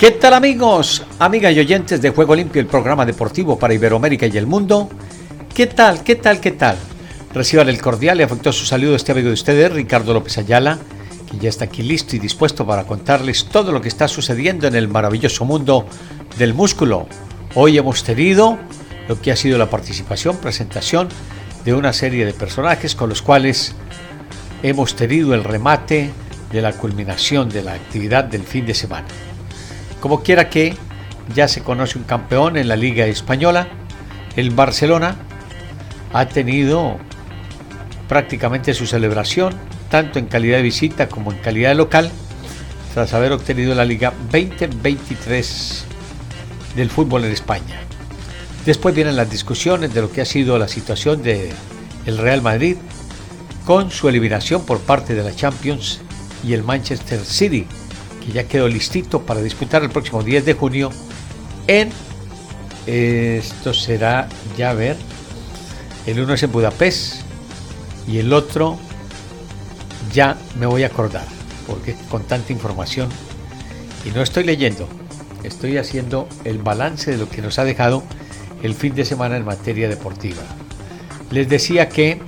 ¿Qué tal amigos, amigas y oyentes de Juego Limpio, el programa deportivo para Iberoamérica y el mundo? ¿Qué tal, qué tal, qué tal? Reciban el cordial y afectuoso saludo este amigo de ustedes, Ricardo López Ayala, que ya está aquí listo y dispuesto para contarles todo lo que está sucediendo en el maravilloso mundo del músculo. Hoy hemos tenido lo que ha sido la participación, presentación de una serie de personajes con los cuales hemos tenido el remate de la culminación de la actividad del fin de semana. Como quiera que ya se conoce un campeón en la Liga Española, el Barcelona ha tenido prácticamente su celebración, tanto en calidad de visita como en calidad de local, tras haber obtenido la Liga 2023 del fútbol en España. Después vienen las discusiones de lo que ha sido la situación del el Real Madrid con su eliminación por parte de la Champions y el Manchester City, ya quedó listito para disputar el próximo 10 de junio en esto será ya ver el uno es en Budapest y el otro ya me voy a acordar porque con tanta información y no estoy leyendo estoy haciendo el balance de lo que nos ha dejado el fin de semana en materia deportiva. Les decía que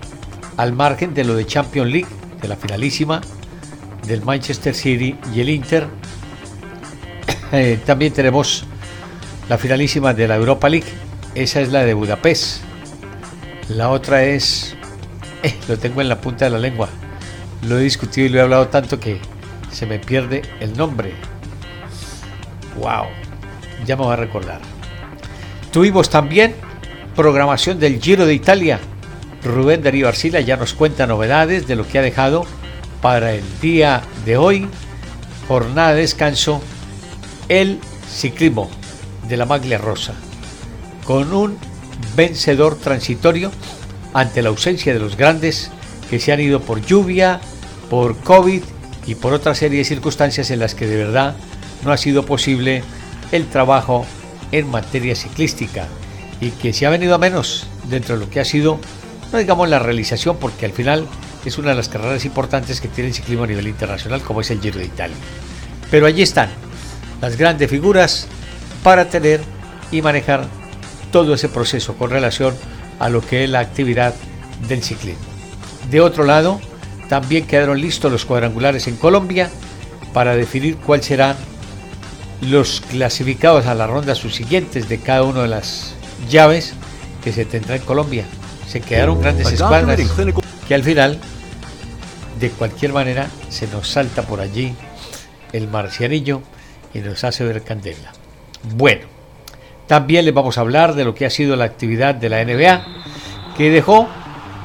al margen de lo de Champions League de la finalísima del Manchester City y el Inter. Eh, también tenemos la finalísima de la Europa League. Esa es la de Budapest. La otra es... Eh, lo tengo en la punta de la lengua. Lo he discutido y lo he hablado tanto que se me pierde el nombre. ¡Wow! Ya me voy a recordar. Tuvimos también programación del Giro de Italia. Rubén Darío Arcila ya nos cuenta novedades de lo que ha dejado para el día de hoy, jornada de descanso, el ciclismo de la Maglia Rosa, con un vencedor transitorio ante la ausencia de los grandes que se han ido por lluvia, por COVID y por otra serie de circunstancias en las que de verdad no ha sido posible el trabajo en materia ciclística y que se ha venido a menos dentro de lo que ha sido, no digamos la realización, porque al final es una de las carreras importantes que tiene el ciclismo a nivel internacional, como es el Giro de Italia. Pero allí están las grandes figuras para tener y manejar todo ese proceso con relación a lo que es la actividad del ciclismo. De otro lado, también quedaron listos los cuadrangulares en Colombia para definir cuáles serán los clasificados a la ronda subsiguientes de cada una de las llaves que se tendrá en Colombia. Se quedaron grandes escuadras que al final de cualquier manera se nos salta por allí el marcianillo y nos hace ver candela. Bueno, también les vamos a hablar de lo que ha sido la actividad de la NBA, que dejó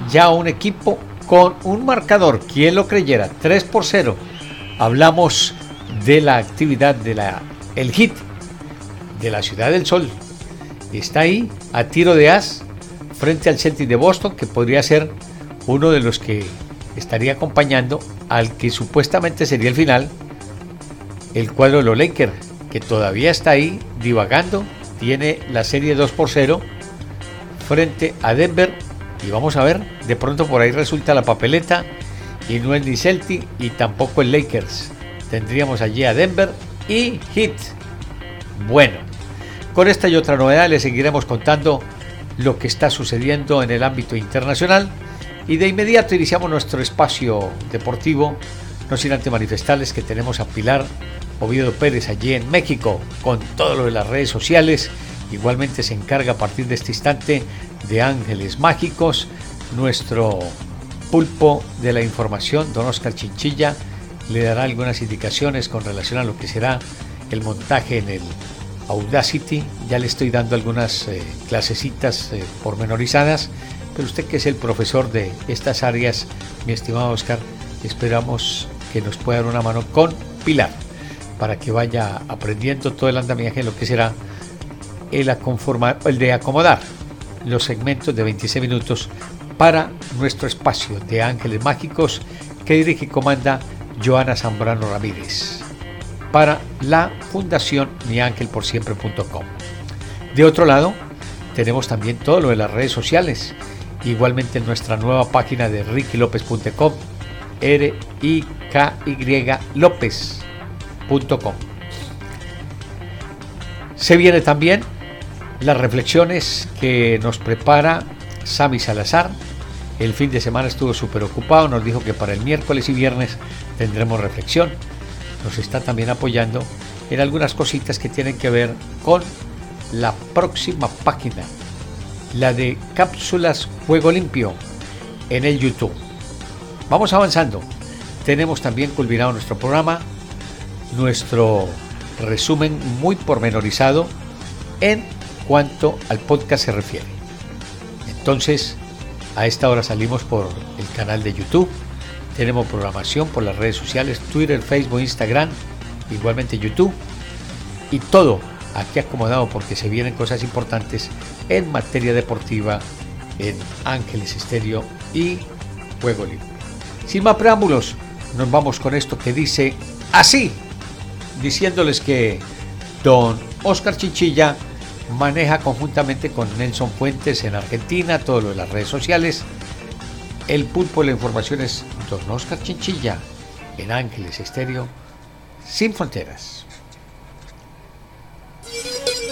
ya un equipo con un marcador, quien lo creyera, 3 por 0. Hablamos de la actividad de la el hit de la Ciudad del Sol. Está ahí a tiro de as frente al Celtic de Boston, que podría ser uno de los que estaría acompañando al que supuestamente sería el final, el cuadro de los Lakers, que todavía está ahí divagando, tiene la serie 2 por 0 frente a Denver y vamos a ver, de pronto por ahí resulta la papeleta y no es ni Celtic y tampoco el Lakers. Tendríamos allí a Denver y Heat. Bueno, con esta y otra novedad les seguiremos contando lo que está sucediendo en el ámbito internacional y de inmediato iniciamos nuestro espacio deportivo, no sin antes manifestarles que tenemos a Pilar Oviedo Pérez allí en México con todo lo de las redes sociales. Igualmente se encarga a partir de este instante de Ángeles Mágicos, nuestro pulpo de la información, don Oscar Chinchilla, le dará algunas indicaciones con relación a lo que será el montaje en el Audacity. Ya le estoy dando algunas eh, clasecitas eh, pormenorizadas pero usted que es el profesor de estas áreas, mi estimado Oscar, esperamos que nos pueda dar una mano con Pilar para que vaya aprendiendo todo el andamiaje de lo que será el, el de acomodar los segmentos de 26 minutos para nuestro espacio de Ángeles Mágicos que dirige y comanda Joana Zambrano Ramírez para la Fundación miangelporsiempre.com. De otro lado, tenemos también todo lo de las redes sociales, igualmente en nuestra nueva página de rickylopez.com, r i k y lópez.com. Se viene también las reflexiones que nos prepara Sami Salazar. El fin de semana estuvo súper ocupado, nos dijo que para el miércoles y viernes tendremos reflexión. Nos está también apoyando en algunas cositas que tienen que ver con la próxima página, la de cápsulas Juego Limpio en el YouTube. Vamos avanzando. Tenemos también culminado nuestro programa, nuestro resumen muy pormenorizado en cuanto al podcast se refiere. Entonces, a esta hora salimos por el canal de YouTube, tenemos programación por las redes sociales, Twitter, Facebook, Instagram, igualmente YouTube, y todo aquí acomodado porque se vienen cosas importantes en materia deportiva en Ángeles Estéreo y Juego Libre. Sin más preámbulos, nos vamos con esto que dice así, diciéndoles que don Oscar Chinchilla maneja conjuntamente con Nelson Fuentes en Argentina todo lo de las redes sociales. El pulpo de la información es Don Oscar Chinchilla en Ángeles Estéreo sin fronteras.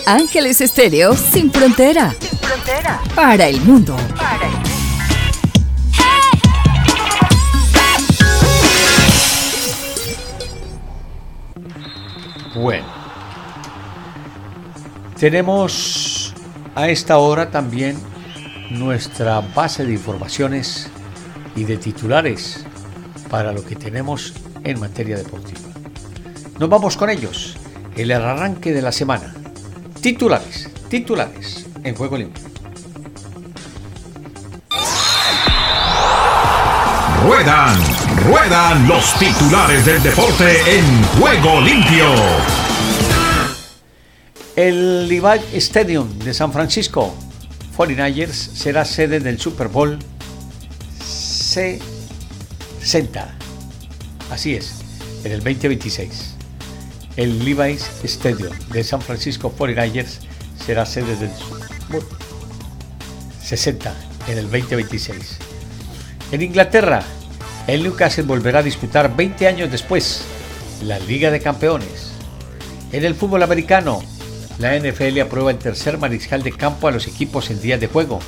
Ángeles Estéreo sin frontera. Sin frontera. Para el mundo. Para el mundo. Bueno. Tenemos a esta hora también nuestra base de informaciones y de titulares para lo que tenemos en materia deportiva. Nos vamos con ellos. El arranque de la semana. Titulares, titulares en Juego Limpio. Ruedan, ruedan los titulares del deporte en Juego Limpio. El Levi Stadium de San Francisco 49ers será sede del Super Bowl 60. Así es, en el 2026. El Levi's Stadium de San Francisco 49ers será sede del Super Bowl 60 en el 2026. En Inglaterra, el Newcastle volverá a disputar 20 años después la Liga de Campeones. En el fútbol americano, la NFL aprueba el tercer mariscal de campo a los equipos en días de juego.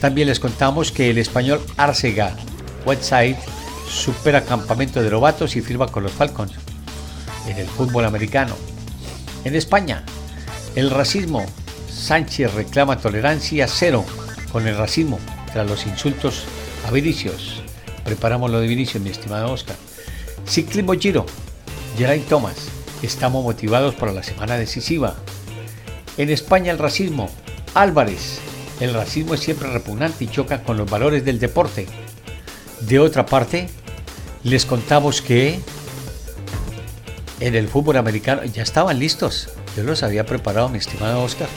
También les contamos que el español Arcega Whiteside supera campamento de novatos y firma con los Falcons. En el fútbol americano. En España, el racismo. Sánchez reclama tolerancia cero con el racismo tras los insultos a Vinicius. Preparamos lo de Vinicius, mi estimado Oscar. Ciclismo Giro. Geraint Thomas Estamos motivados para la semana decisiva. En España el racismo. Álvarez. El racismo es siempre repugnante y choca con los valores del deporte. De otra parte, les contamos que en el fútbol americano ya estaban listos. Yo los había preparado, mi estimado Oscar.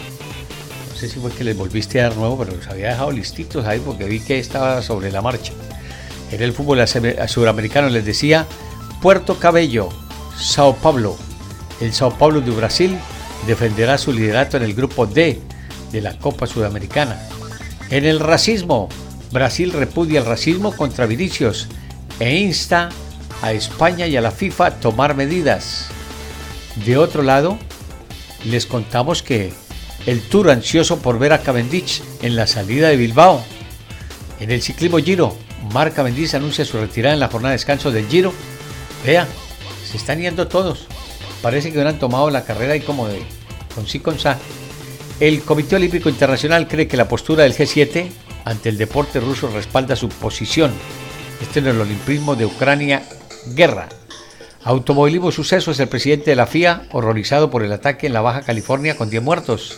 No sé si fue que les volviste a dar nuevo, pero los había dejado listitos ahí porque vi que estaba sobre la marcha. En el fútbol sudamericano les decía Puerto Cabello, Sao Paulo, el Sao Paulo de Brasil defenderá su liderato en el grupo D de la Copa Sudamericana. En el racismo, Brasil repudia el racismo contra Vinicius e insta a España y a la FIFA a tomar medidas. De otro lado, les contamos que el Tour ansioso por ver a Cavendish en la salida de Bilbao. En el ciclismo Giro, Marc Cavendish anuncia su retirada en la jornada de descanso del Giro. Vea, se están yendo todos parece que hubieran tomado la carrera y como de con sí con sa. El Comité Olímpico Internacional cree que la postura del G7 ante el deporte ruso respalda su posición. Este en el olimpismo de Ucrania, guerra. Automovilismo Suceso es el presidente de la FIA, horrorizado por el ataque en la Baja California con 10 muertos.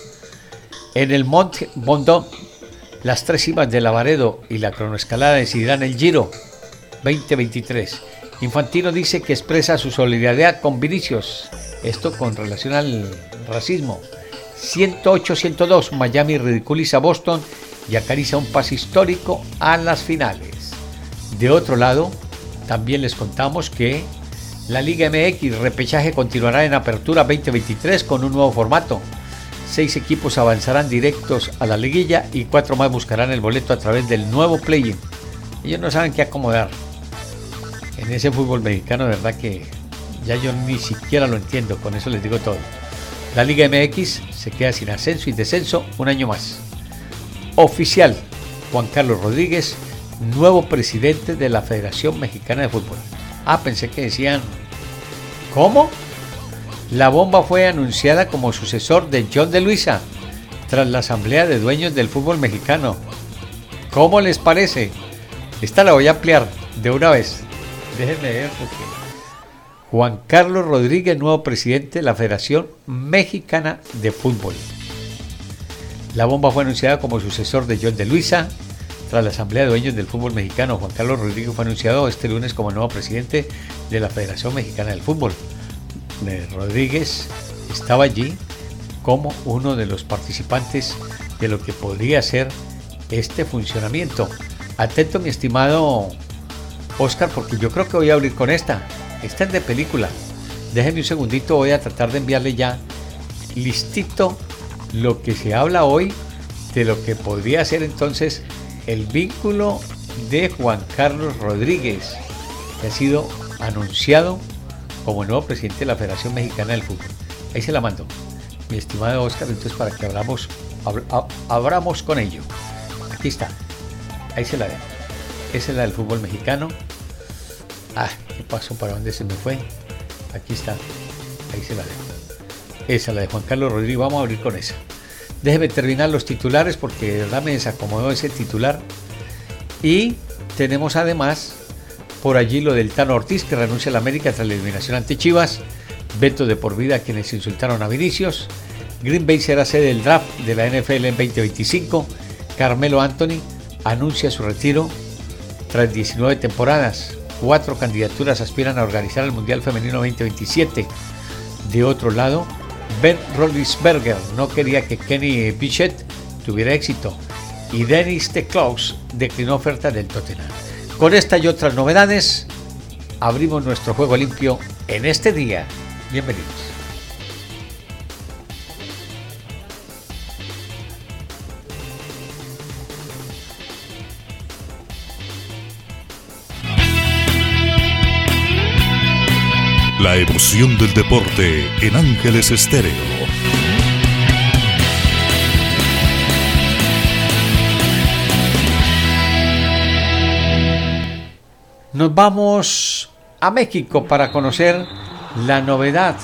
En el Mont Bondon, las tres cimas de Lavaredo y la cronoescalada decidirán el Giro 2023. Infantino dice que expresa su solidaridad con Vinicius, esto con relación al racismo. 108-102. Miami ridiculiza a Boston y acaricia un pase histórico a las finales. De otro lado, también les contamos que la Liga MX repechaje continuará en apertura 2023 con un nuevo formato. Seis equipos avanzarán directos a la liguilla y cuatro más buscarán el boleto a través del nuevo play-in. Ellos no saben qué acomodar. En ese fútbol mexicano, de verdad que ya yo ni siquiera lo entiendo, con eso les digo todo. La Liga MX se queda sin ascenso y descenso un año más. Oficial, Juan Carlos Rodríguez, nuevo presidente de la Federación Mexicana de Fútbol. Ah, pensé que decían, ¿cómo? La bomba fue anunciada como sucesor de John de Luisa tras la Asamblea de Dueños del Fútbol Mexicano. ¿Cómo les parece? Esta la voy a ampliar de una vez. Déjenme ver porque Juan Carlos Rodríguez, nuevo presidente de la Federación Mexicana de Fútbol. La bomba fue anunciada como sucesor de John de Luisa. Tras la Asamblea de Dueños del Fútbol Mexicano, Juan Carlos Rodríguez fue anunciado este lunes como nuevo presidente de la Federación Mexicana del Fútbol. Rodríguez estaba allí como uno de los participantes de lo que podría ser este funcionamiento. Atento mi estimado Oscar, porque yo creo que voy a abrir con esta. Esta es de película. Déjenme un segundito, voy a tratar de enviarle ya listito lo que se habla hoy de lo que podría ser entonces el vínculo de Juan Carlos Rodríguez, que ha sido anunciado como nuevo presidente de la Federación Mexicana del Fútbol. Ahí se la mando, mi estimado Oscar, entonces para que abramos, abramos con ello. Aquí está, ahí se la dejo. Esa es la del fútbol mexicano. Ah, ¿qué pasó? ¿Para dónde se me fue? Aquí está, ahí se la dejo. Esa, la de Juan Carlos Rodríguez, vamos a abrir con esa. Déjeme terminar los titulares porque de verdad me desacomodó ese titular. Y tenemos además por allí lo del Tano Ortiz, que renuncia a la América tras la eliminación ante Chivas. Veto de por vida a quienes insultaron a Vinicius. Green Bay será sede del draft de la NFL en 2025. Carmelo Anthony anuncia su retiro tras 19 temporadas. Cuatro candidaturas aspiran a organizar el Mundial Femenino 2027. De otro lado, Ben Roethlisberger no quería que Kenny Pichett tuviera éxito y Dennis de Klaus declinó oferta del Tottenham. Con esta y otras novedades, abrimos nuestro juego limpio en este día. Bienvenidos. La emoción del deporte en Ángeles Estéreo. Nos vamos a México para conocer la novedad,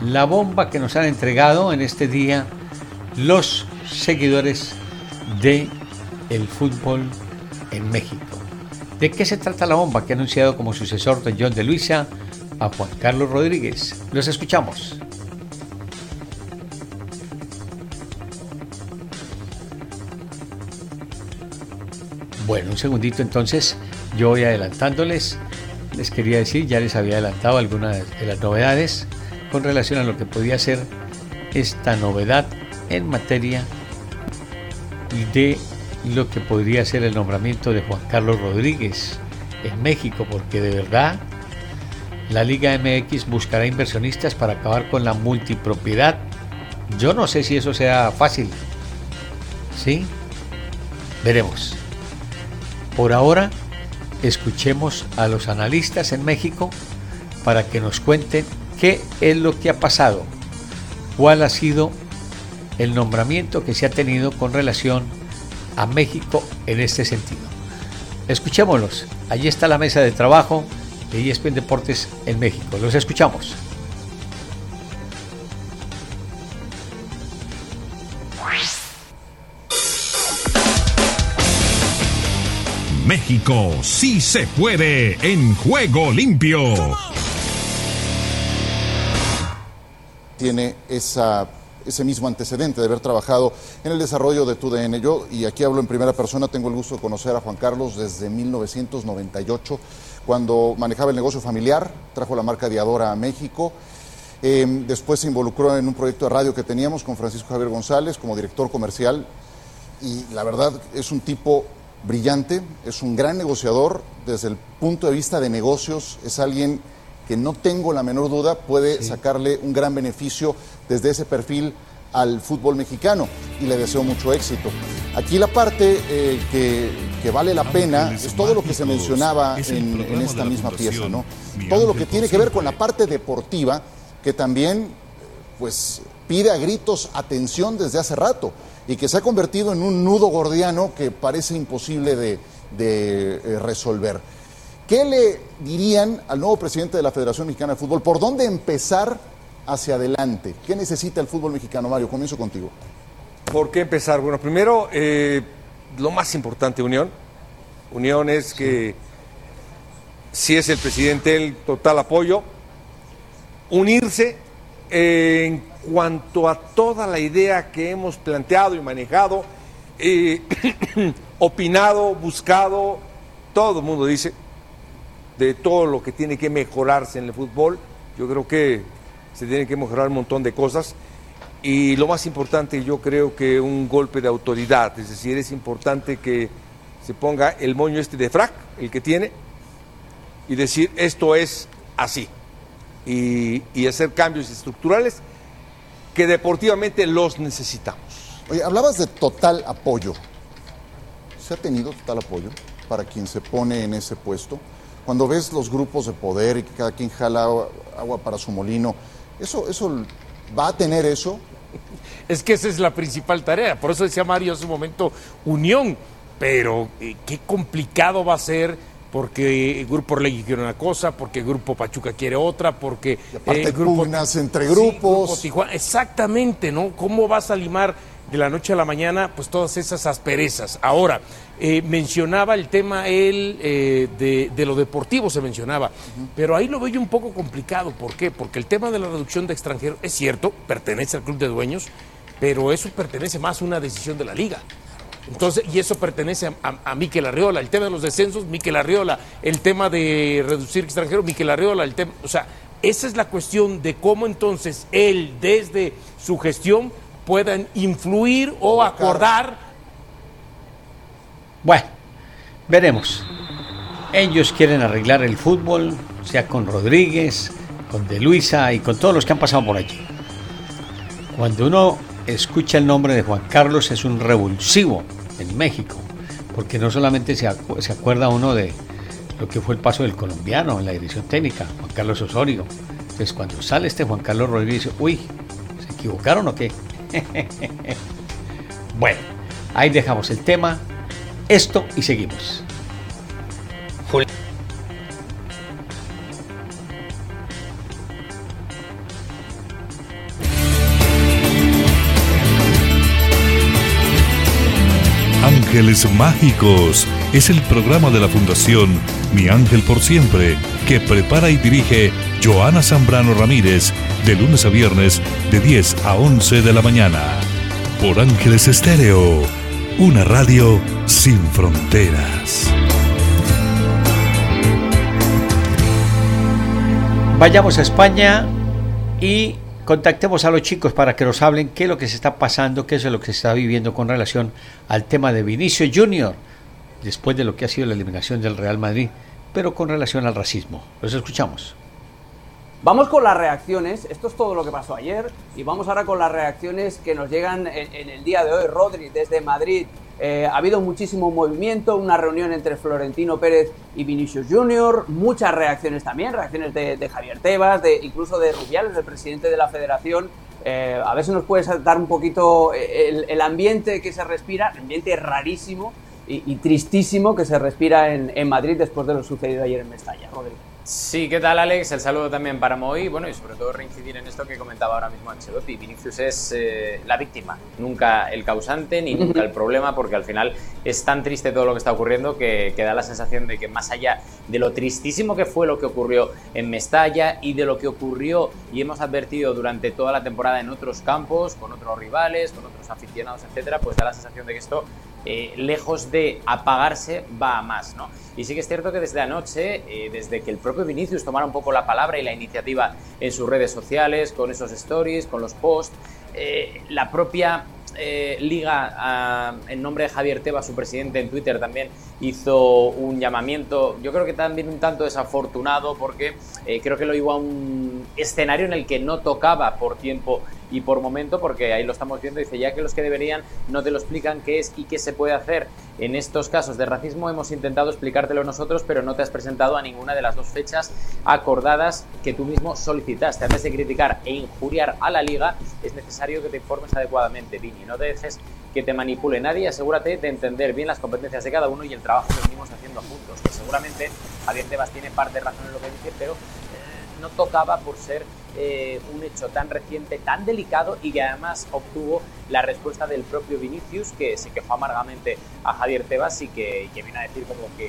la bomba que nos han entregado en este día los seguidores de el fútbol en México. ¿De qué se trata la bomba que ha anunciado como sucesor de John de Luisa a Juan Carlos Rodríguez? Los escuchamos. Bueno, un segundito entonces yo voy adelantándoles, les quería decir, ya les había adelantado algunas de las novedades con relación a lo que podía ser esta novedad en materia de lo que podría ser el nombramiento de Juan Carlos Rodríguez en México, porque de verdad la Liga MX buscará inversionistas para acabar con la multipropiedad. Yo no sé si eso sea fácil. ¿Sí? Veremos. Por ahora, escuchemos a los analistas en México para que nos cuenten qué es lo que ha pasado, cuál ha sido el nombramiento que se ha tenido con relación a México en este sentido. Escuchémoslos. Allí está la mesa de trabajo de ESPN Deportes en México. Los escuchamos. México sí se puede en juego limpio. Tiene esa, ese mismo antecedente de haber trabajado en el desarrollo de TUDN. Yo, y aquí hablo en primera persona, tengo el gusto de conocer a Juan Carlos desde 1998, cuando manejaba el negocio familiar, trajo la marca Diadora a México. Em, después se involucró en un proyecto de radio que teníamos con Francisco Javier González como director comercial y la verdad es un tipo brillante, es un gran negociador. Desde el punto de vista de negocios, es alguien que no tengo la menor duda puede sacarle un gran beneficio desde ese perfil al fútbol mexicano y le deseo mucho éxito. Aquí la parte eh, que, vale la pena es todo lo que se mencionaba en, en esta misma pieza, ¿no? Todo lo que tiene que ver con la parte deportiva que también pues pide a gritos atención desde hace rato y que se ha convertido en un nudo gordiano que parece imposible de, eh, resolver. ¿Qué le dirían al nuevo presidente de la Federación Mexicana de Fútbol? ¿Por dónde empezar hacia adelante? ¿Qué necesita el fútbol mexicano, Mario? Comienzo contigo. ¿Por qué empezar? Bueno, primero, eh, lo más importante, Unión. Unión es que si es el presidente, el total apoyo. Unirse en cuanto a toda la idea que hemos planteado y manejado, eh, opinado, buscado, todo el mundo dice, de todo lo que tiene que mejorarse en el fútbol, yo creo que se tiene que mejorar un montón de cosas. Y lo más importante, yo creo que un golpe de autoridad, es decir, es importante que se ponga el moño este de frac, el que tiene, y decir esto es así. Y, y hacer cambios estructurales que deportivamente los necesitamos. Oye, hablabas de total apoyo. ¿Se ha tenido total apoyo para quien se pone en ese puesto? Cuando ves los grupos de poder y que cada quien jala agua, para su molino, ¿eso, ¿eso va a tener eso? Es que esa es la principal tarea. Por eso decía Mario hace un momento, unión. Pero eh, qué complicado va a ser porque el Grupo Orlegui quiere una cosa, porque el Grupo Pachuca quiere otra, porque... Y eh, grupo, entre grupos. exactamente, ¿no? ¿Cómo vas a limar de la noche a la mañana pues todas esas asperezas? Ahora, eh, mencionaba el tema él eh, de, lo deportivo, se mencionaba, pero ahí lo veo yo un poco complicado. ¿Por qué? Porque el tema de la reducción de extranjeros es cierto, pertenece al club de dueños, pero eso pertenece más a una decisión de la liga. Entonces, y eso pertenece a, a, Miquel Arriola, el tema de los descensos, Miquel Arriola, el tema de reducir extranjeros, Miquel Arriola, el tema, o sea, esa es la cuestión de cómo entonces él desde su gestión puedan influir o acordar. Bueno, veremos. Ellos quieren arreglar el fútbol, sea con Rodríguez, con De Luisa y con todos los que han pasado por allí. Cuando uno escucha el nombre de Juan Carlos es un revulsivo en México, porque no solamente se, se acuerda uno de lo que fue el paso del colombiano en la dirección técnica, Juan Carlos Osorio. Entonces cuando sale este Juan Carlos Rodríguez, dice, uy, ¿se equivocaron o qué? bueno, ahí dejamos el tema, esto y seguimos. Ángeles Mágicos es el programa de la Fundación Mi Ángel por Siempre que prepara y dirige Joana Zambrano Ramírez de lunes a viernes de 10 a 11 de la mañana. Por Ángeles Estéreo, una radio sin fronteras. Vayamos a España y contactemos a los chicos para que nos hablen qué es lo que se está pasando, qué es lo que se está viviendo con relación al tema de Vinicio Junior, después de lo que ha sido la eliminación del Real Madrid, pero con relación al racismo. Los escuchamos. Vamos con las reacciones, esto es todo lo que pasó ayer y vamos ahora con las reacciones que nos llegan en, el día de hoy. Rodri, desde Madrid, eh, ha habido muchísimo movimiento, una reunión entre Florentino Pérez y Vinicius Junior, muchas reacciones también, reacciones de, Javier Tebas, de, incluso de Rubiales, el presidente de la federación. Eh, a ver si nos puedes dar un poquito eh, el, ambiente que se respira, ambiente rarísimo y, tristísimo que se respira en, en, Madrid después de lo sucedido ayer en Mestalla. Rodri. Sí, ¿qué tal Alex? El saludo también para Moy. Bueno, y sobre todo reincidir en esto que comentaba ahora mismo Ancelotti. Vinicius es eh, la víctima, nunca el causante ni nunca el problema, porque al final es tan triste todo lo que está ocurriendo que, que, da la sensación de que más allá de lo tristísimo que fue lo que ocurrió en Mestalla y de lo que ocurrió y hemos advertido durante toda la temporada en otros campos, con otros rivales, con otros aficionados, etcétera, pues da la sensación de que esto, eh, lejos de apagarse, va a más, ¿no? Y sí que es cierto que desde anoche, eh, desde que el propio Vinicius tomara un poco la palabra y la iniciativa en sus redes sociales, con esos stories, con los posts, la propia Liga, en nombre de Javier Tebas, su presidente en Twitter también, hizo un llamamiento, yo creo que también un tanto desafortunado porque eh, creo que lo iba a un escenario en el que no tocaba por tiempo y por momento, porque ahí lo estamos viendo, dice ya que los que deberían no te lo explican qué es y qué se puede hacer. En estos casos de racismo hemos intentado explicártelo nosotros, pero no te has presentado a ninguna de las dos fechas acordadas que tú mismo solicitaste. Antes de criticar e injuriar a la liga, es necesario que te informes adecuadamente, Vini. No dejes que te manipule nadie, asegúrate de entender bien las competencias de cada uno y el trabajo que venimos haciendo juntos, que seguramente Javier Tebas tiene parte de razón en lo que dice, pero no tocaba por ser eh, un hecho tan reciente, tan delicado y que además obtuvo la respuesta del propio Vinicius, que se quejó amargamente a Javier Tebas y que, viene a decir como que,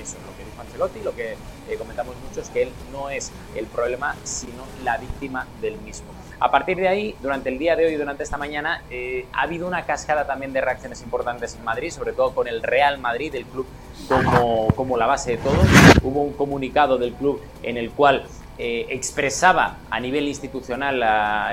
eso es lo que dijo Ancelotti, lo que eh, comentamos muchos, que él no es el problema, sino la víctima del mismo. A partir de ahí, durante el día de hoy durante esta mañana, eh, ha habido una cascada también de reacciones importantes en Madrid, sobre todo con el Real Madrid, el club como, como la base de todo. Hubo un comunicado del club en el cual eh, expresaba a nivel institucional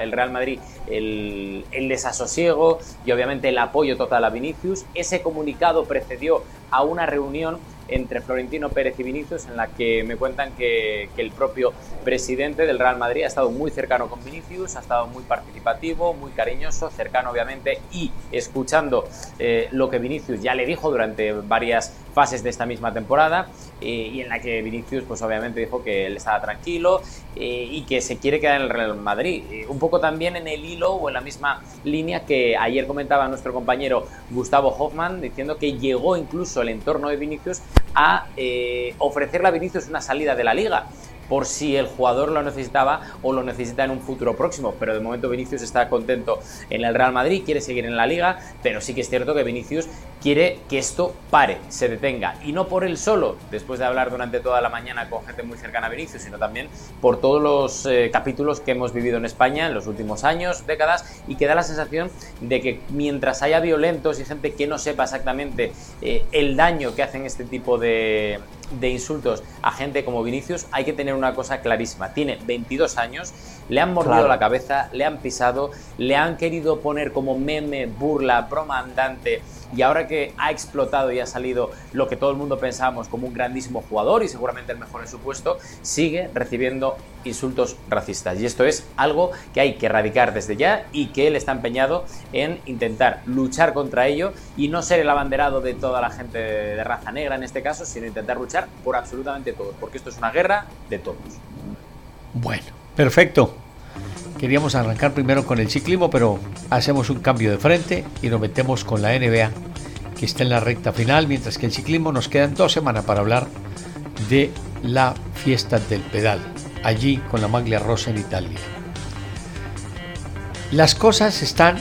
el Real Madrid el, el, desasosiego y obviamente el apoyo total a Vinicius. Ese comunicado precedió a una reunión entre Florentino Pérez y Vinicius, en la que me cuentan que, el propio presidente del Real Madrid ha estado muy cercano con Vinicius, ha estado muy participativo, muy cariñoso, cercano obviamente, y escuchando eh, lo que Vinicius ya le dijo durante varias fases de esta misma temporada, eh, y en la que Vinicius pues obviamente dijo que él estaba tranquilo eh, y que se quiere quedar en el Real Madrid. un poco también en el hilo o en la misma línea que ayer comentaba nuestro compañero Gustavo Hoffman, diciendo que llegó incluso el entorno de Vinicius a eh, ofrecerle a Vinicius una salida de la liga por si el jugador lo necesitaba o lo necesita en un futuro próximo. Pero de momento Vinicius está contento en el Real Madrid, quiere seguir en la liga, pero sí que es cierto que Vinicius quiere que esto pare, se detenga. Y no por él solo, después de hablar durante toda la mañana con gente muy cercana a Vinicius, sino también por todos los eh, capítulos que hemos vivido en España en los últimos años, décadas, y que da la sensación de que mientras haya violentos y gente que no sepa exactamente eh, el daño que hacen este tipo de, de insultos a gente como Vinicius, hay que tener una cosa clarísima. Tiene 22 años, le han mordido la cabeza, le han pisado, le han querido poner como meme, burla, broma andante. Y ahora que ha explotado y ha salido lo que todo el mundo pensábamos como un grandísimo jugador y seguramente el mejor en su puesto, sigue recibiendo insultos racistas. Y esto es algo que hay que erradicar desde ya y que él está empeñado en intentar luchar contra ello y no ser el abanderado de toda la gente de raza negra en este caso, sino intentar luchar por absolutamente todos, porque esto es una guerra de todos. Bueno, perfecto. Queríamos arrancar primero con el ciclismo, pero hacemos un cambio de frente y nos metemos con la NBA, que está en la recta final, mientras que el ciclismo nos quedan dos semanas para hablar de la fiesta del pedal, allí con la maglia rosa en Italia. Las cosas están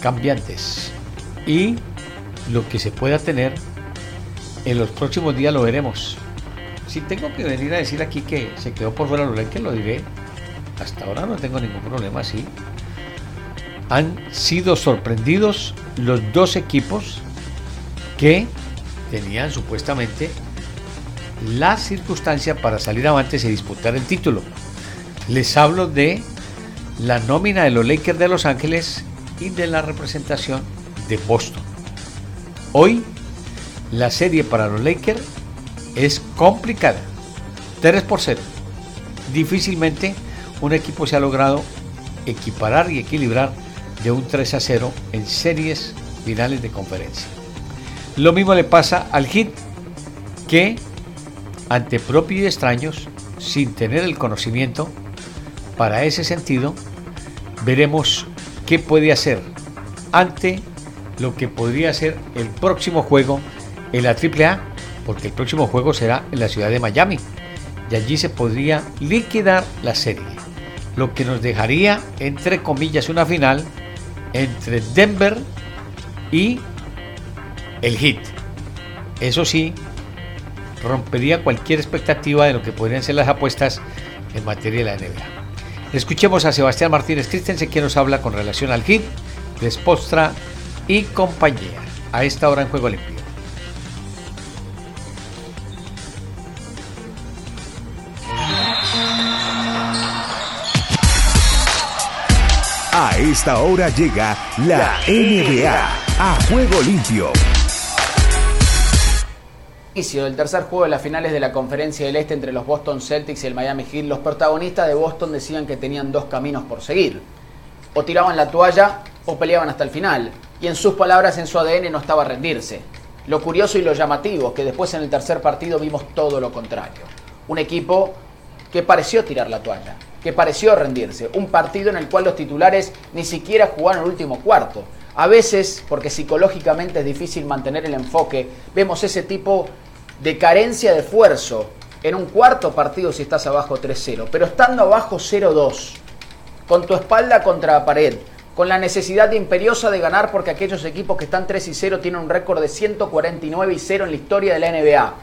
cambiantes y lo que se pueda tener en los próximos días lo veremos. Si tengo que venir a decir aquí que se quedó por fuera lo que lo diré hasta ahora no tengo ningún problema, sí. Han sido sorprendidos los dos equipos que tenían supuestamente la circunstancia para salir avantes y disputar el título. Les hablo de la nómina de los Lakers de Los Ángeles y de la representación de Boston. Hoy la serie para los Lakers es complicada. 3 por 0. Difícilmente un equipo se ha logrado equiparar y equilibrar de un 3 a 0 en series finales de conferencia. Lo mismo le pasa al Hit, que ante propios y extraños, sin tener el conocimiento, para ese sentido, veremos qué puede hacer ante lo que podría ser el próximo juego en la AAA, porque el próximo juego será en la ciudad de Miami, y allí se podría liquidar la serie lo que nos dejaría, entre comillas, una final entre Denver y el Heat. Eso sí, rompería cualquier expectativa de lo que podrían ser las apuestas en materia de la NBA. Escuchemos a Sebastián Martínez Christensen, quien nos habla con relación al Heat de Spostra y compañía. A esta hora en Juego Limpio. Esta hora llega la NBA a Juego Limpio. Inicio del tercer juego de las finales de la Conferencia del Este entre los Boston Celtics y el Miami Heat, los protagonistas de Boston decían que tenían dos caminos por seguir. O tiraban la toalla o peleaban hasta el final. Y en sus palabras, en su ADN no estaba rendirse. Lo curioso y lo llamativo, que después en el tercer partido vimos todo lo contrario. Un equipo que pareció tirar la toalla, que pareció rendirse. Un partido en el cual los titulares ni siquiera jugaron el último cuarto. A veces, porque psicológicamente es difícil mantener el enfoque, vemos ese tipo de carencia de esfuerzo en un cuarto partido si estás abajo 3-0, pero estando abajo 0-2, con tu espalda contra la pared, con la necesidad imperiosa de ganar porque aquellos equipos que están 3 y 0 tienen un récord de 149 y 0 en la historia de la NBA.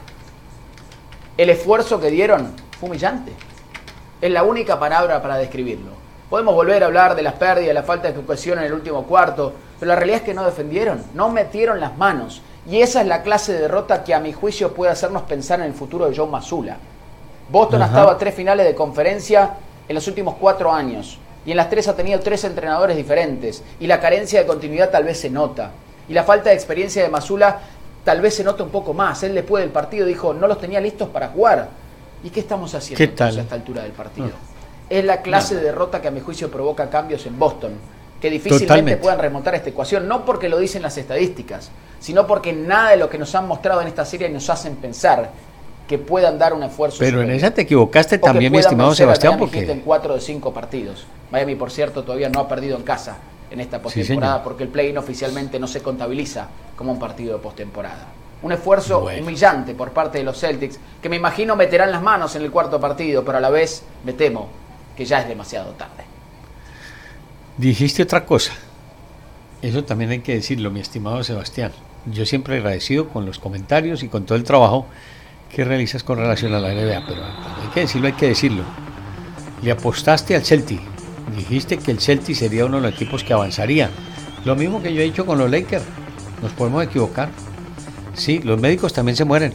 El esfuerzo que dieron humillante. Es la única palabra para describirlo. Podemos volver a hablar de las pérdidas, la falta de cohesión en el último cuarto, pero la realidad es que no defendieron, no metieron las manos. Y esa es la clase de derrota que a mi juicio puede hacernos pensar en el futuro de John Mazula. Boston ha estado a tres finales de conferencia en los últimos cuatro años. Y en las tres ha tenido tres entrenadores diferentes. Y la carencia de continuidad tal vez se nota. Y la falta de experiencia de Mazula tal vez se nota un poco más. Él después del partido dijo, no los tenía listos para jugar. ¿Y qué estamos haciendo ¿Qué tal? a esta altura del partido? Es la clase de derrota que a mi juicio provoca cambios en Boston. Que difícilmente Totalmente. puedan remontar esta ecuación. No porque lo dicen las estadísticas, sino porque nada de lo que nos han mostrado en esta serie nos hacen pensar que puedan dar un esfuerzo. Pero en esa te equivocaste O también, mi estimado Sebastián, porque en cuatro de cinco partidos. Miami, por cierto, todavía no ha perdido en casa en esta postemporada porque el play-in oficialmente no se contabiliza como un partido de postemporada. Un esfuerzo Bueno. humillante por parte de los Celtics que me imagino meterán las manos en el cuarto partido, pero a la vez me temo que ya es demasiado tarde. dijiste otra cosa. Eso también hay que decirlo, mi estimado Sebastián. Yo siempre agradecido con los comentarios y con todo el trabajo que realizas con relación a la NBA, pero hay que decirlo, hay que decirlo. Le apostaste al Celtic. Dijiste que el Celtic sería uno de los equipos que avanzaría. Lo mismo que yo he dicho con los Lakers. Nos podemos equivocar. Sí, los médicos también se mueren.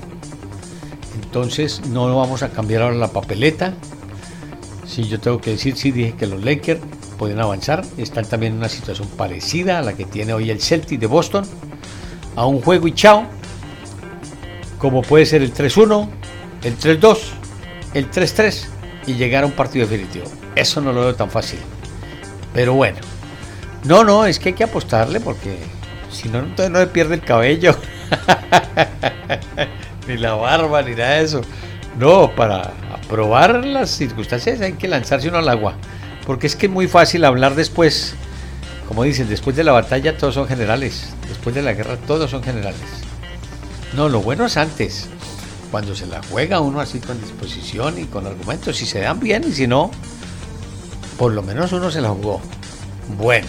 Entonces no vamos a cambiar ahora la papeleta. Sí, yo tengo que decir, sí, dije que los Lakers pueden avanzar. Están también en una situación parecida a la que tiene hoy el Celtic de Boston. A un juego y chao. Como puede ser el 3-1, el 3-2, el 3-3 y llegar a un partido definitivo. Eso no lo veo tan fácil. Pero bueno. No, no, es que hay que apostarle porque si no, entonces no le pierde el cabello. ni la barba, ni nada de eso. No, para aprobar las circunstancias hay que lanzarse uno al agua. Porque es que es muy fácil hablar después. Como dicen, después de la batalla todos son generales. Después de la guerra todos son generales. No, lo bueno es antes. Cuando se la juega uno así con disposición y con argumentos. Si se dan bien y si no, por lo menos uno se la jugó. Bueno.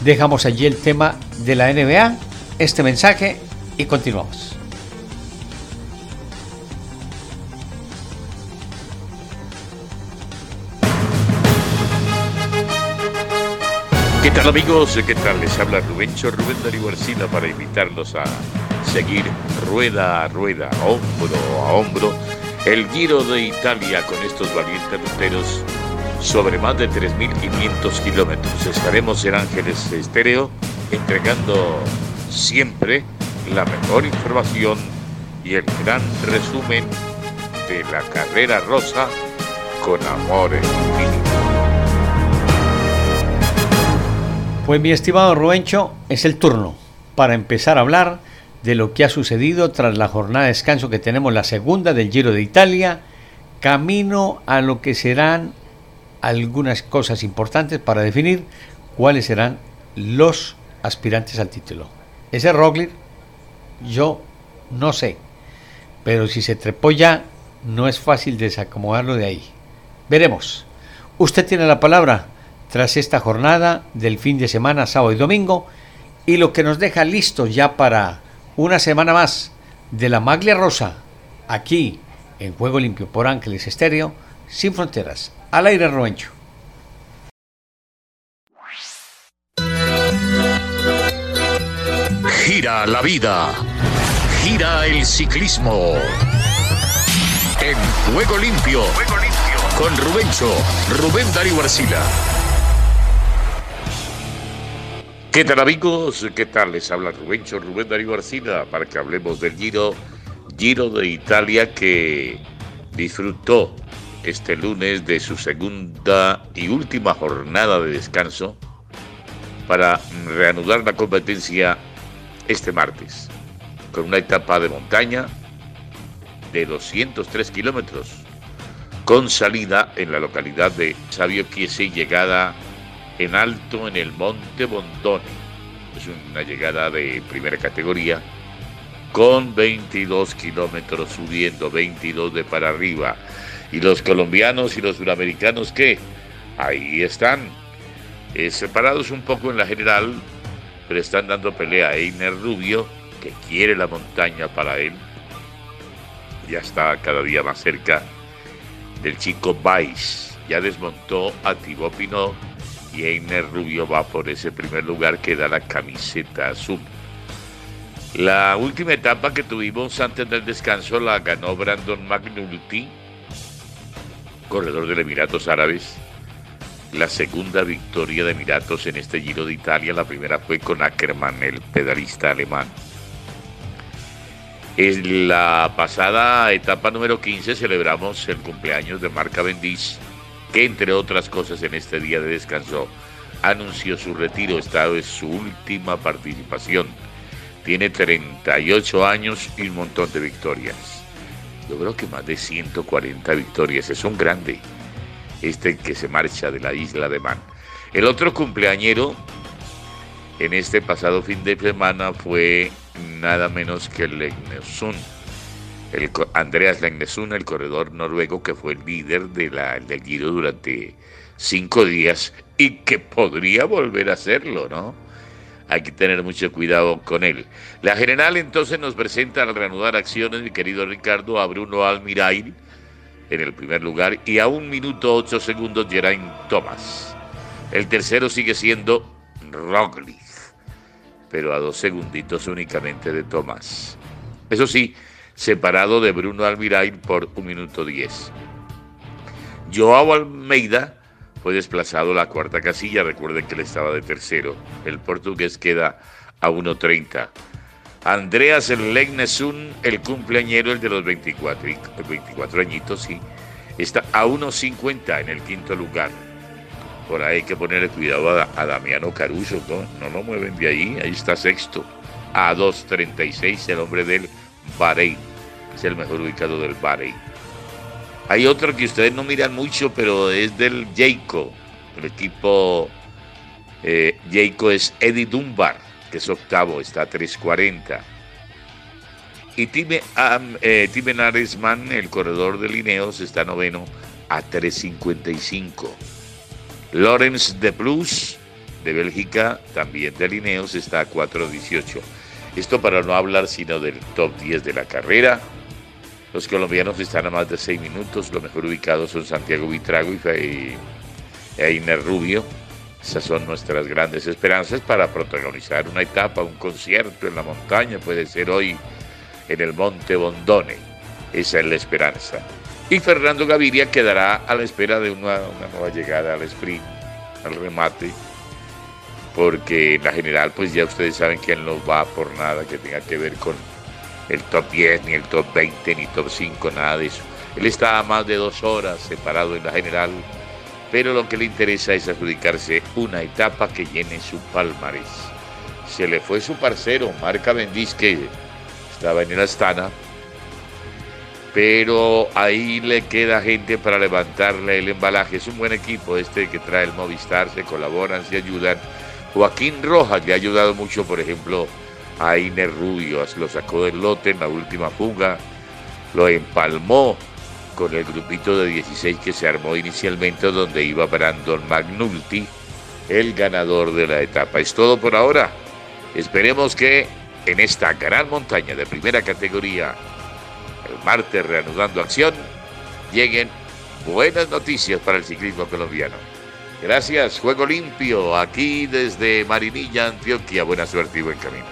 Dejamos allí el tema de la NBA, este mensaje y continuamos. ¿Qué tal amigos? ¿Qué tal? Les habla Rubencho Rubén Darío Arcila para invitarlos a seguir rueda a rueda, hombro a hombro, el Giro de Italia con estos valientes ruteros sobre más de 3.500 kilómetros. Estaremos en Ángeles Estéreo entregando siempre la mejor información y el gran resumen de la carrera rosa con amor. Pues mi estimado Rubencho, es el turno para empezar a hablar de lo que ha sucedido tras la jornada de descanso que tenemos, la segunda del Giro de Italia, camino a lo que serán algunas cosas importantes para definir cuáles serán los aspirantes al título. Ese Roglic, yo no sé, pero si se trepó ya, no es fácil desacomodarlo de ahí. Veremos. Usted tiene la palabra tras esta jornada del fin de semana, sábado y domingo, y lo que nos deja listos ya para una semana más de la Maglia Rosa, aquí en Juego Limpio por Ángeles Estéreo, sin fronteras, al aire Robencho. Gira la vida. Gira el ciclismo. En Juego Limpio. Con Rubencho, Rubén Darío Arcila. ¿Qué tal amigos? ¿Qué tal? Les habla Rubencho, Rubén Darío Arcila para que hablemos del Giro, Giro de Italia que disfrutó este lunes de su segunda y última jornada de descanso para reanudar la competencia este martes, con una etapa de montaña de 203 kilómetros, con salida en la localidad de Sabio Chiese y llegada en alto en el Monte Bondone. Es una llegada de primera categoría con 22 kilómetros subiendo, 22 de para arriba. Y los colombianos y los suramericanos, ¿qué? Ahí están, eh, separados un poco en la general, pero están dando pelea a Einer Rubio, que quiere la montaña para él. Ya está cada día más cerca del chico Vice. Ya desmontó a Thibaut Pinot y Einer Rubio va por ese primer lugar que da la camiseta azul. La última etapa que tuvimos antes del descanso la ganó Brandon McNulty, corredor de Emiratos Árabes la segunda victoria de Emiratos en este Giro de Italia. La primera fue con Ackermann, el pedalista alemán. En la pasada etapa número 15 celebramos el cumpleaños de Marca Bendiz, que entre otras cosas en este día de descanso anunció su retiro. Esta es su última participación. Tiene 38 años y un montón de victorias. Yo creo que más de 140 victorias. Es un grande este que se marcha de la isla de Man. El otro cumpleañero en este pasado fin de semana fue nada menos que Legnesun, el, Andreas Legnesun, el corredor noruego que fue el líder de la, del Giro durante cinco días y que podría volver a hacerlo, ¿no? Hay que tener mucho cuidado con él. La general entonces nos presenta al reanudar acciones, mi querido Ricardo, a Bruno Almirail, en el primer lugar y a un minuto ocho segundos Geraint Thomas. El tercero sigue siendo Roglic, pero a dos segunditos únicamente de Thomas. Eso sí, separado de Bruno Almirail por un minuto diez. Joao Almeida fue desplazado a la cuarta casilla, recuerden que él estaba de tercero. El portugués queda a 1.30. Andreas Legnesun, el cumpleañero, el de los 24, 24 añitos, sí, está a 1.50 en el quinto lugar. Por ahí hay que ponerle cuidado a, Damiano Caruso, ¿no? no lo mueven de ahí, ahí está sexto. A 2.36 el hombre del Bahrein, es el mejor ubicado del Bahrein. Hay otro que ustedes no miran mucho, pero es del Jayco, el equipo eh, Jayco es Eddie Dunbar que es octavo, está a 3.40. Y Time, eh, Time Naresman, el corredor de Lineos, está noveno a 3.55. Lorenz de Plus, de Bélgica, también de Lineos, está a 4.18. Esto para no hablar sino del top 10 de la carrera. Los colombianos están a más de 6 minutos. Los mejor ubicados son Santiago Vitrago y Einer Rubio esas son nuestras grandes esperanzas para protagonizar una etapa, un concierto en la montaña, puede ser hoy en el Monte Bondone. Esa es la esperanza. Y Fernando Gaviria quedará a la espera de una, nueva llegada al sprint, al remate, porque la general, pues ya ustedes saben que él no va por nada que tenga que ver con el top 10, ni el top 20, ni top 5, nada de eso. Él está a más de dos horas separado en la general pero lo que le interesa es adjudicarse una etapa que llene su palmarés. Se le fue su parcero, Marca Bendiz, que estaba en el Astana, pero ahí le queda gente para levantarle el embalaje. Es un buen equipo este que trae el Movistar, se colaboran, se ayudan. Joaquín Rojas le ha ayudado mucho, por ejemplo, a Iner Rubio, lo sacó del lote en la última fuga, lo empalmó con el grupito de 16 que se armó inicialmente donde iba Brandon McNulty, el ganador de la etapa. Es todo por ahora. Esperemos que en esta gran montaña de primera categoría, el martes reanudando acción, lleguen buenas noticias para el ciclismo colombiano. Gracias, juego limpio aquí desde Marinilla, Antioquia. Buena suerte y buen camino.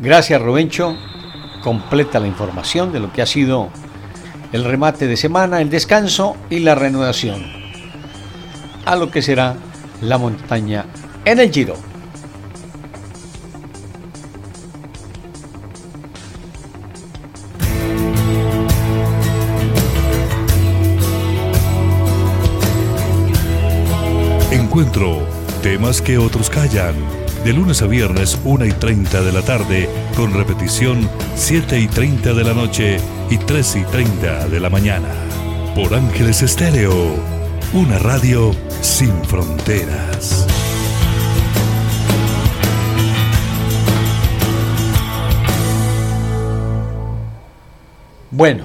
Gracias, Rubencho. Completa la información de lo que ha sido el remate de semana, el descanso y la reanudación. A lo que será la montaña en el Giro. Encuentro temas que otros callan de lunes a viernes 1 y 30 de la tarde, con repetición 7 y 30 de la noche y 3 y 30 de la mañana. Por Ángeles Estéreo, una radio sin fronteras. Bueno,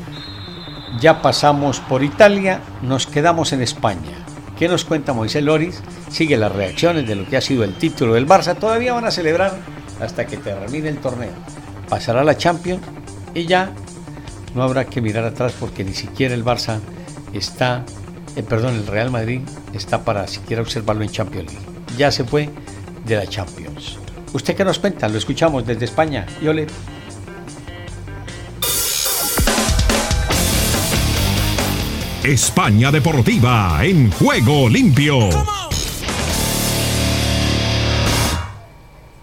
ya pasamos por Italia, nos quedamos en España. ¿Qué nos cuenta Moisés Loris? Sigue las reacciones de lo que ha sido el título del Barça. Todavía van a celebrar hasta que termine el torneo. Pasará la Champions y ya no habrá que mirar atrás porque ni siquiera el Barça está, eh, perdón, el Real Madrid está para siquiera observarlo en Champions League. Ya se fue de la Champions. ¿Usted qué nos cuenta? Lo escuchamos desde España. Yole. España Deportiva en juego limpio.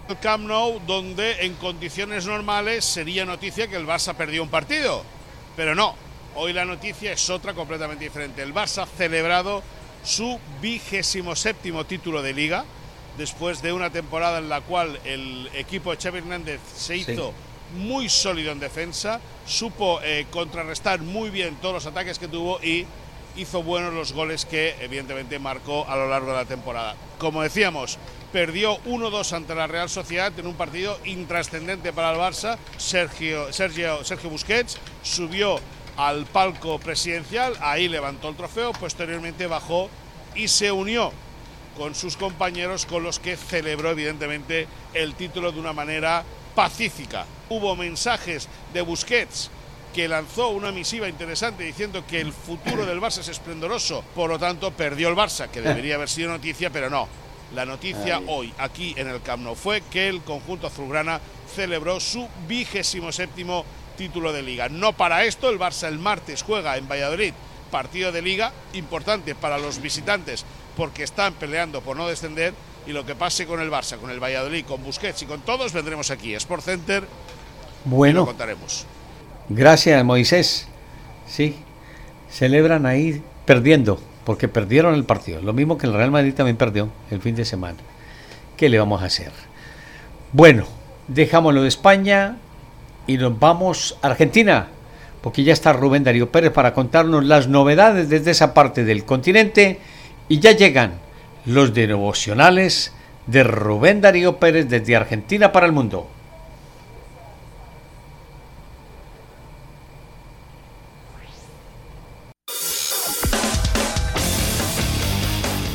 El Camp Nou, donde en condiciones normales sería noticia que el Barça perdió un partido. Pero no, hoy la noticia es otra completamente diferente. El Barça ha celebrado su vigésimo séptimo título de liga, después de una temporada en la cual el equipo de Xavi Hernández se hizo muy sólido en defensa, supo eh, contrarrestar muy bien todos los ataques que tuvo y hizo buenos los goles que evidentemente marcó a lo largo de la temporada. Como decíamos, perdió 1-2 ante la Real Sociedad en un partido intrascendente para el Barça. Sergio, Sergio, Sergio Busquets subió al palco presidencial, ahí levantó el trofeo, posteriormente bajó y se unió con sus compañeros con los que celebró evidentemente el título de una manera pacífica. Hubo mensajes de Busquets que lanzó una misiva interesante diciendo que el futuro del Barça es esplendoroso, por lo tanto perdió el Barça, que debería haber sido noticia, pero no. La noticia hoy aquí en el Camp Nou fue que el conjunto azulgrana celebró su vigésimo séptimo título de liga. No para esto, el Barça el martes juega en Valladolid partido de liga importante para los visitantes porque están peleando por no descender y lo que pase con el Barça, con el Valladolid, con Busquets y con todos vendremos aquí, Sport Center. Bueno. Y lo contaremos. Gracias, Moisés. Sí, celebran ahí perdiendo, porque perdieron el partido. Lo mismo que el Real Madrid también perdió el fin de semana. ¿Qué le vamos a hacer? Bueno, dejámoslo de España y nos vamos a Argentina, porque ya está Rubén Darío Pérez para contarnos las novedades desde esa parte del continente y ya llegan los devocionales de Rubén Darío Pérez desde Argentina para el mundo.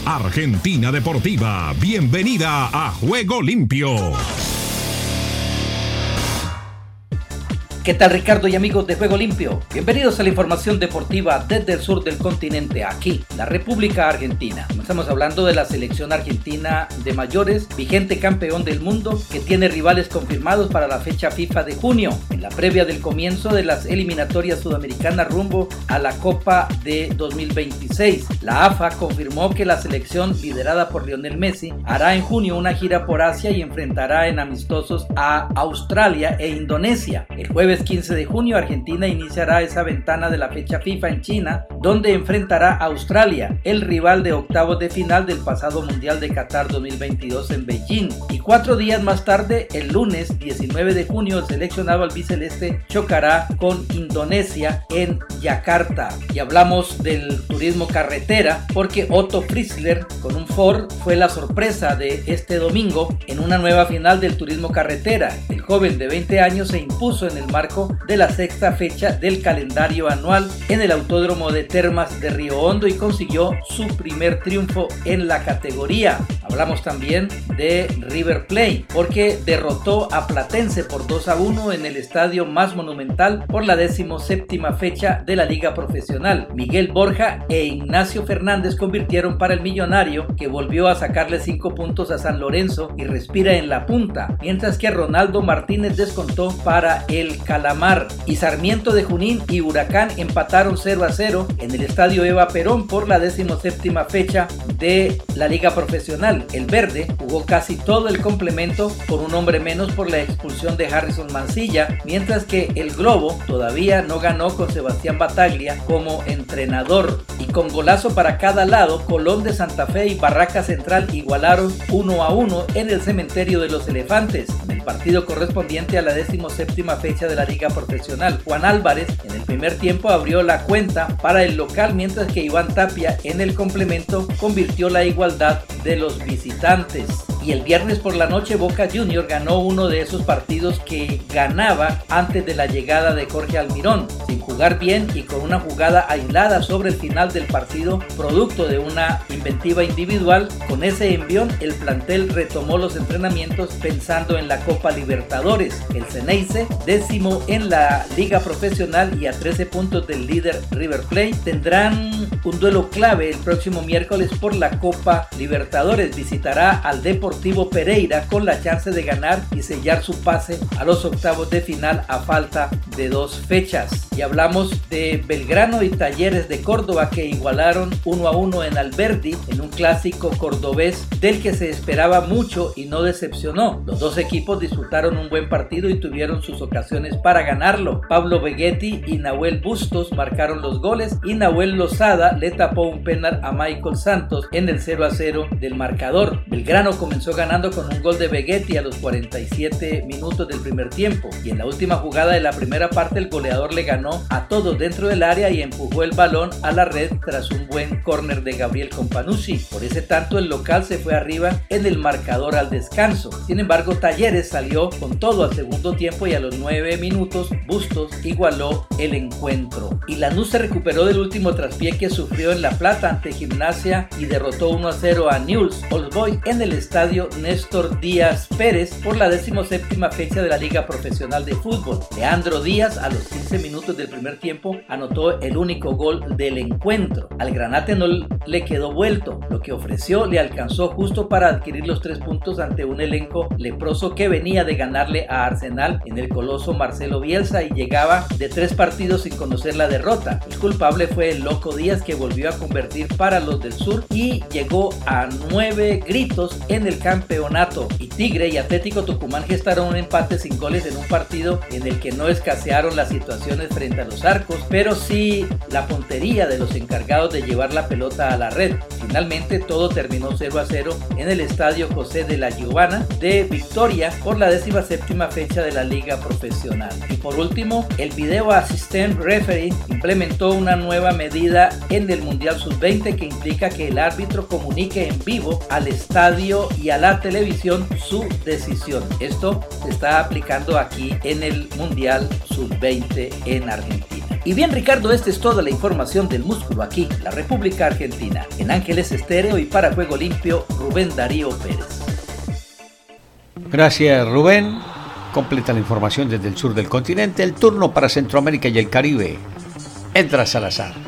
Argentina Deportiva, bienvenida a Juego Limpio. ¿Qué tal Ricardo y amigos de Juego Limpio? Bienvenidos a la información deportiva desde el sur del continente, aquí, la República Argentina. Estamos hablando de la selección argentina de mayores, vigente campeón del mundo, que tiene rivales confirmados para la fecha FIFA de junio, en la previa del comienzo de las eliminatorias sudamericanas rumbo a la Copa de 2026. La AFA confirmó que la selección liderada por Lionel Messi hará en junio una gira por Asia y enfrentará en amistosos a Australia e Indonesia. El jueves 15 de junio, Argentina iniciará esa ventana de la fecha FIFA en China, donde enfrentará a Australia, el rival de octavos de final del pasado Mundial de Qatar 2022 en Beijing. Y cuatro días más tarde, el lunes 19 de junio, el seleccionado albiceleste chocará con Indonesia en Yakarta. Y hablamos del turismo carretera, porque Otto Frizzler con un Ford fue la sorpresa de este domingo en una nueva final del turismo carretera. El joven de 20 años se impuso en el de la sexta fecha del calendario anual en el Autódromo de Termas de Río Hondo y consiguió su primer triunfo en la categoría. Hablamos también de River Plate porque derrotó a Platense por 2 a 1 en el estadio más monumental por la séptima fecha de la liga profesional. Miguel Borja e Ignacio Fernández convirtieron para el millonario que volvió a sacarle 5 puntos a San Lorenzo y respira en la punta, mientras que Ronaldo Martínez descontó para el Calamar y Sarmiento de Junín y Huracán empataron 0 a 0 en el estadio Eva Perón por la séptima fecha de la liga profesional. El verde jugó casi todo el complemento por un hombre menos por la expulsión de Harrison Mancilla, mientras que el Globo todavía no ganó con Sebastián Bataglia como entrenador. Y con golazo para cada lado, Colón de Santa Fe y Barraca Central igualaron 1 a 1 en el cementerio de los elefantes, partido correspondiente a la séptima fecha de la liga profesional. Juan Álvarez en el primer tiempo abrió la cuenta para el local, mientras que Iván Tapia en el complemento convirtió la igualdad de los visitantes. Y el viernes por la noche Boca Junior ganó uno de esos partidos que ganaba antes de la llegada de Jorge Almirón, sin jugar bien y con una jugada aislada sobre el final del partido, producto de una inventiva individual. Con ese envión el plantel retomó los entrenamientos pensando en la Copa Libertadores. El Ceneice, décimo en la liga profesional y a 13 puntos del líder River Plate, tendrán un duelo clave el próximo miércoles por la Copa Libertadores. Visitará al Deportivo Pereira con la chance de ganar y sellar su pase a los octavos de final a falta de dos fechas. Y hablamos de Belgrano y Talleres de Córdoba que igualaron 1 a 1 en Alberdi en un clásico cordobés del que se esperaba mucho y no decepcionó. Los dos equipos disfrutaron un buen partido y tuvieron sus ocasiones para ganarlo. Pablo Vegetti y Nahuel Bustos marcaron los goles y Nahuel Lozada le tapó un penal a Michael Santos en el 0 a 0 del marcador. Belgrano comenzó ganando con un gol de Vegetti a los 47 minutos del primer tiempo y en la última jugada de la primera parte el goleador le ganó a todos dentro del área y empujó el balón a la red tras un buen córner de Gabriel Companucci. Por ese tanto el local se fue arriba en el marcador al descanso. Sin embargo Talleres salió con todo al segundo tiempo y a los 9 minutos Bustos igualó el encuentro. Y Lanús se recuperó del último traspié que sufrió en La Plata ante Gimnasia y derrotó 1 a 0 a Newell's Old Boy en el estadio Néstor Díaz Pérez por la 17 fecha de la Liga Profesional de Fútbol. Leandro Díaz a los 15 minutos del primer tiempo anotó el único gol del encuentro. Al Granate no le quedó vuelto, lo que ofreció le alcanzó justo para adquirir los tres puntos ante un elenco leproso que venía de ganarle a Arsenal en el coloso Marcelo Bielsa y llegaba de tres partidos sin conocer la derrota. El culpable fue el Loco Díaz que volvió a convertir para los del sur y llegó a nueve gritos en el campeonato. Y Tigre y Atlético Tucumán gestaron un empate sin goles en un partido en el que no escasearon las situaciones frente a los arcos, pero sí la puntería de los encargados de llevar la pelota a la red. Finalmente todo terminó 0 a 0 en el estadio José de la Giovanna de Victoria por la 17 fecha de la liga profesional. Y por último, el Video Assistant Referee implementó una nueva medida en el Mundial Sub-20 que implica que el árbitro comunique en vivo al estadio y a la televisión su decisión. Esto se está aplicando aquí en el Mundial Sub-20 en Argentina. Y bien Ricardo, esta es toda la información del músculo aquí, la República Argentina. En Ángeles Estéreo y para Juego Limpio, Rubén Darío Pérez. Gracias Rubén. Completa la información desde el sur del continente. El turno para Centroamérica y el Caribe. Entra Salazar.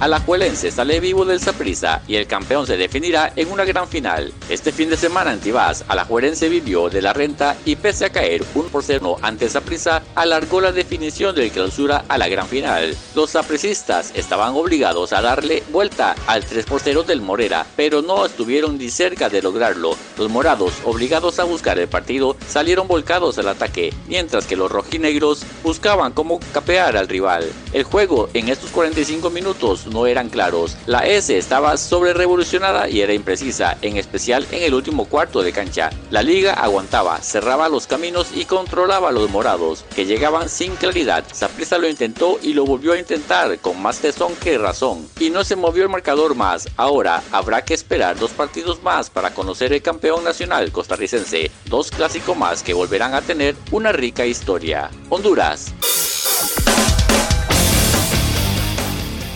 Alajuelense sale vivo del Saprissa y el campeón se definirá en una gran final. Este fin de semana en Tibás, Alajuelense vivió de la renta y pese a caer un por 0 ante Saprissa, alargó la definición del clausura a la gran final. Los sapricistas estaban obligados a darle vuelta al 3 por 0 del Morera, pero no estuvieron ni cerca de lograrlo. Los morados, obligados a buscar el partido, salieron volcados al ataque, mientras que los rojinegros buscaban cómo capear al rival. El juego en estos 45 minutos no eran claros. La S estaba sobre revolucionada y era imprecisa, en especial en el último cuarto de cancha. La liga aguantaba, cerraba los caminos y controlaba a los morados, que llegaban sin claridad. Saprissa lo intentó y lo volvió a intentar, con más tesón que razón. Y no se movió el marcador más. Ahora habrá que esperar dos partidos más para conocer el campeón nacional costarricense. Dos clásicos más que volverán a tener una rica historia. Honduras.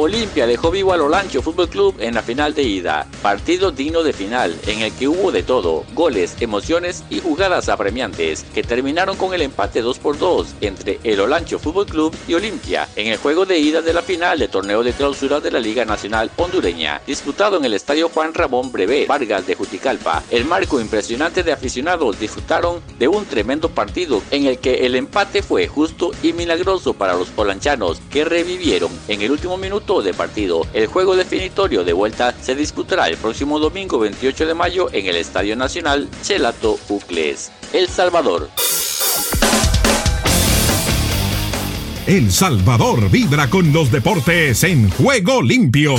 Olimpia dejó vivo al Olancho Fútbol Club en la final de ida. Partido digno de final, en el que hubo de todo, goles, emociones y jugadas apremiantes, que terminaron con el empate 2 por 2 entre el Olancho Fútbol Club y Olimpia, en el juego de ida de la final de torneo de clausura de la Liga Nacional Hondureña, disputado en el Estadio Juan Ramón Brevé Vargas de Juticalpa. El marco impresionante de aficionados disfrutaron de un tremendo partido en el que el empate fue justo y milagroso para los polanchanos, que revivieron en el último minuto de partido. El juego definitorio de vuelta se disputará el próximo domingo 28 de mayo en el Estadio Nacional Chelato Ucles, El Salvador. El Salvador vibra con los deportes en juego limpio.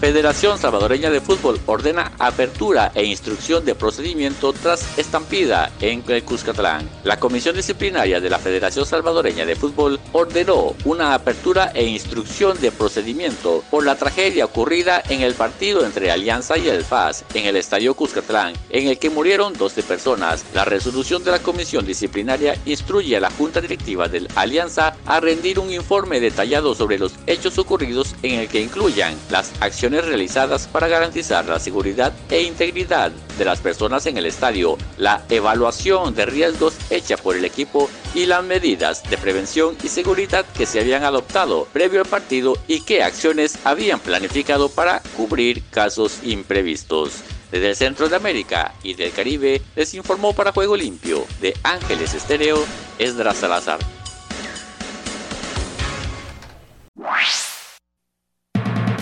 Federación Salvadoreña de Fútbol ordena apertura e instrucción de procedimiento tras estampida en el Cuscatlán. La Comisión Disciplinaria de la Federación Salvadoreña de Fútbol ordenó una apertura e instrucción de procedimiento por la tragedia ocurrida en el partido entre Alianza y el FAS en el Estadio Cuscatlán, en el que murieron 12 personas. La resolución de la Comisión Disciplinaria instruye a la Junta Directiva del Alianza a rendir un informe detallado sobre los hechos ocurridos en el que incluyan las acciones realizadas para garantizar la seguridad e integridad de las personas en el estadio, la evaluación de riesgos hecha por el equipo y las medidas de prevención y seguridad que se habían adoptado previo al partido y qué acciones habían planificado para cubrir casos imprevistos. Desde el centro de América y del Caribe les informó para Juego Limpio de Ángeles Estéreo, Esdras Salazar.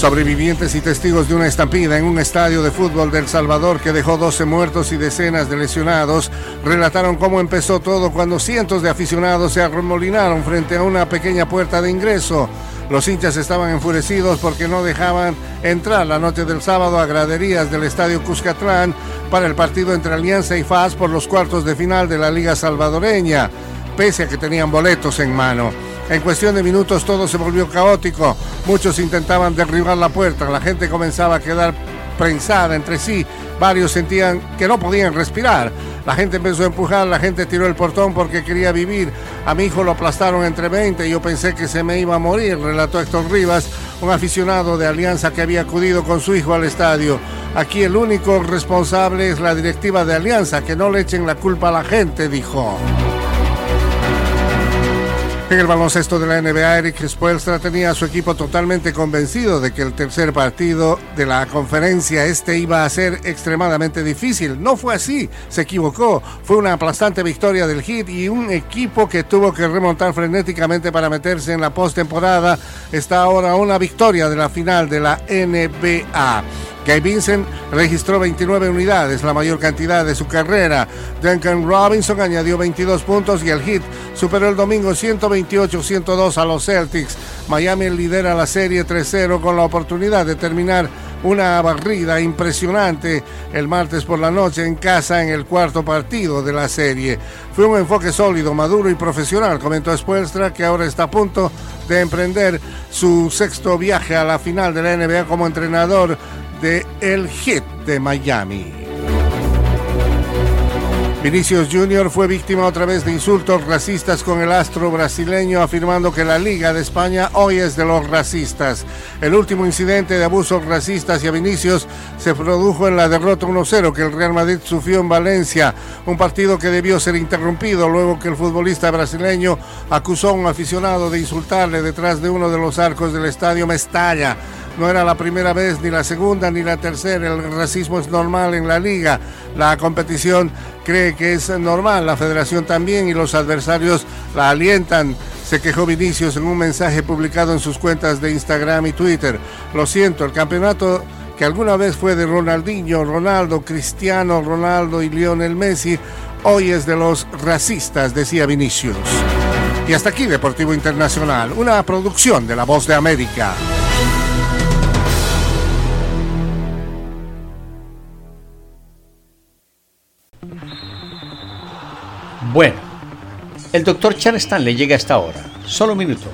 Sobrevivientes y testigos de una estampida en un estadio de fútbol del Salvador que dejó 12 muertos y decenas de lesionados relataron cómo empezó todo cuando cientos de aficionados se arremolinaron frente a una pequeña puerta de ingreso. Los hinchas estaban enfurecidos porque no dejaban entrar la noche del sábado a graderías del estadio Cuscatlán para el partido entre Alianza y FAS por los cuartos de final de la Liga Salvadoreña, pese a que tenían boletos en mano. En cuestión de minutos todo se volvió caótico. Muchos intentaban derribar la puerta, la gente comenzaba a quedar prensada entre sí. Varios sentían que no podían respirar. La gente empezó a empujar, la gente tiró el portón porque quería vivir. A mi hijo lo aplastaron entre 20 y yo pensé que se me iba a morir, relató Héctor Rivas, un aficionado de Alianza que había acudido con su hijo al estadio. Aquí el único responsable es la directiva de Alianza, que no le echen la culpa a la gente, dijo. En el baloncesto de la NBA, Eric Spoelstra tenía a su equipo totalmente convencido de que el tercer partido de la conferencia este iba a ser extremadamente difícil. No fue así, se equivocó. Fue una aplastante victoria del Heat y un equipo que tuvo que remontar frenéticamente para meterse en la postemporada. Está ahora una victoria de la final de la NBA. Guy Vincent registró 29 unidades, la mayor cantidad de su carrera. Duncan Robinson añadió 22 puntos y el Heat superó el domingo 128-102 a los Celtics. Miami lidera la serie 3-0 con la oportunidad de terminar una barrida impresionante el martes por la noche en casa en el cuarto partido de la serie. Fue un enfoque sólido, maduro y profesional, comentó Spuelstra, que ahora está a punto de emprender su sexto viaje a la final de la NBA como entrenador de el Hit de Miami. Vinicius Jr. fue víctima otra vez de insultos racistas con el astro brasileño afirmando que la Liga de España hoy es de los racistas. El último incidente de abusos racistas a Vinicius se produjo en la derrota 1-0 que el Real Madrid sufrió en Valencia, un partido que debió ser interrumpido luego que el futbolista brasileño acusó a un aficionado de insultarle detrás de uno de los arcos del estadio Mestalla. No era la primera vez, ni la segunda, ni la tercera. El racismo es normal en la liga. La competición cree que es normal. La federación también y los adversarios la alientan. Se quejó Vinicius en un mensaje publicado en sus cuentas de Instagram y Twitter. Lo siento, el campeonato que alguna vez fue de Ronaldinho, Ronaldo, Cristiano, Ronaldo y Lionel Messi, hoy es de los racistas, decía Vinicius. Y hasta aquí Deportivo Internacional, una producción de La Voz de América. Bueno, el doctor Chan Stanley llega a esta hora. Solo un minuto.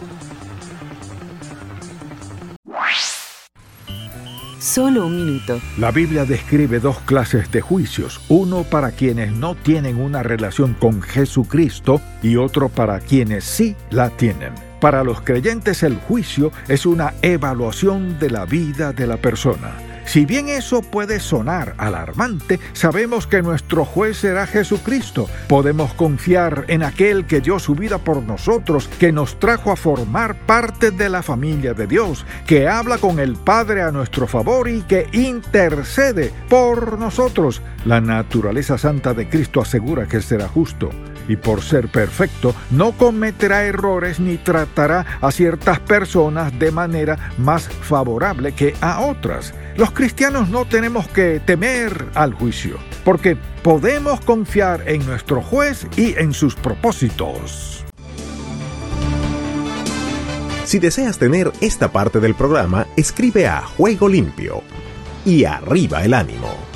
Solo un minuto. La Biblia describe dos clases de juicios, uno para quienes no tienen una relación con Jesucristo y otro para quienes sí la tienen. Para los creyentes el juicio es una evaluación de la vida de la persona. Si bien eso puede sonar alarmante, sabemos que nuestro juez será Jesucristo. Podemos confiar en aquel que dio su vida por nosotros, que nos trajo a formar parte de la familia de Dios, que habla con el Padre a nuestro favor y que intercede por nosotros. La naturaleza santa de Cristo asegura que será justo y por ser perfecto no cometerá errores ni tratará a ciertas personas de manera más favorable que a otras. Los cristianos no tenemos que temer al juicio, porque podemos confiar en nuestro juez y en sus propósitos. Si deseas tener esta parte del programa, escribe a Juego Limpio y arriba el ánimo.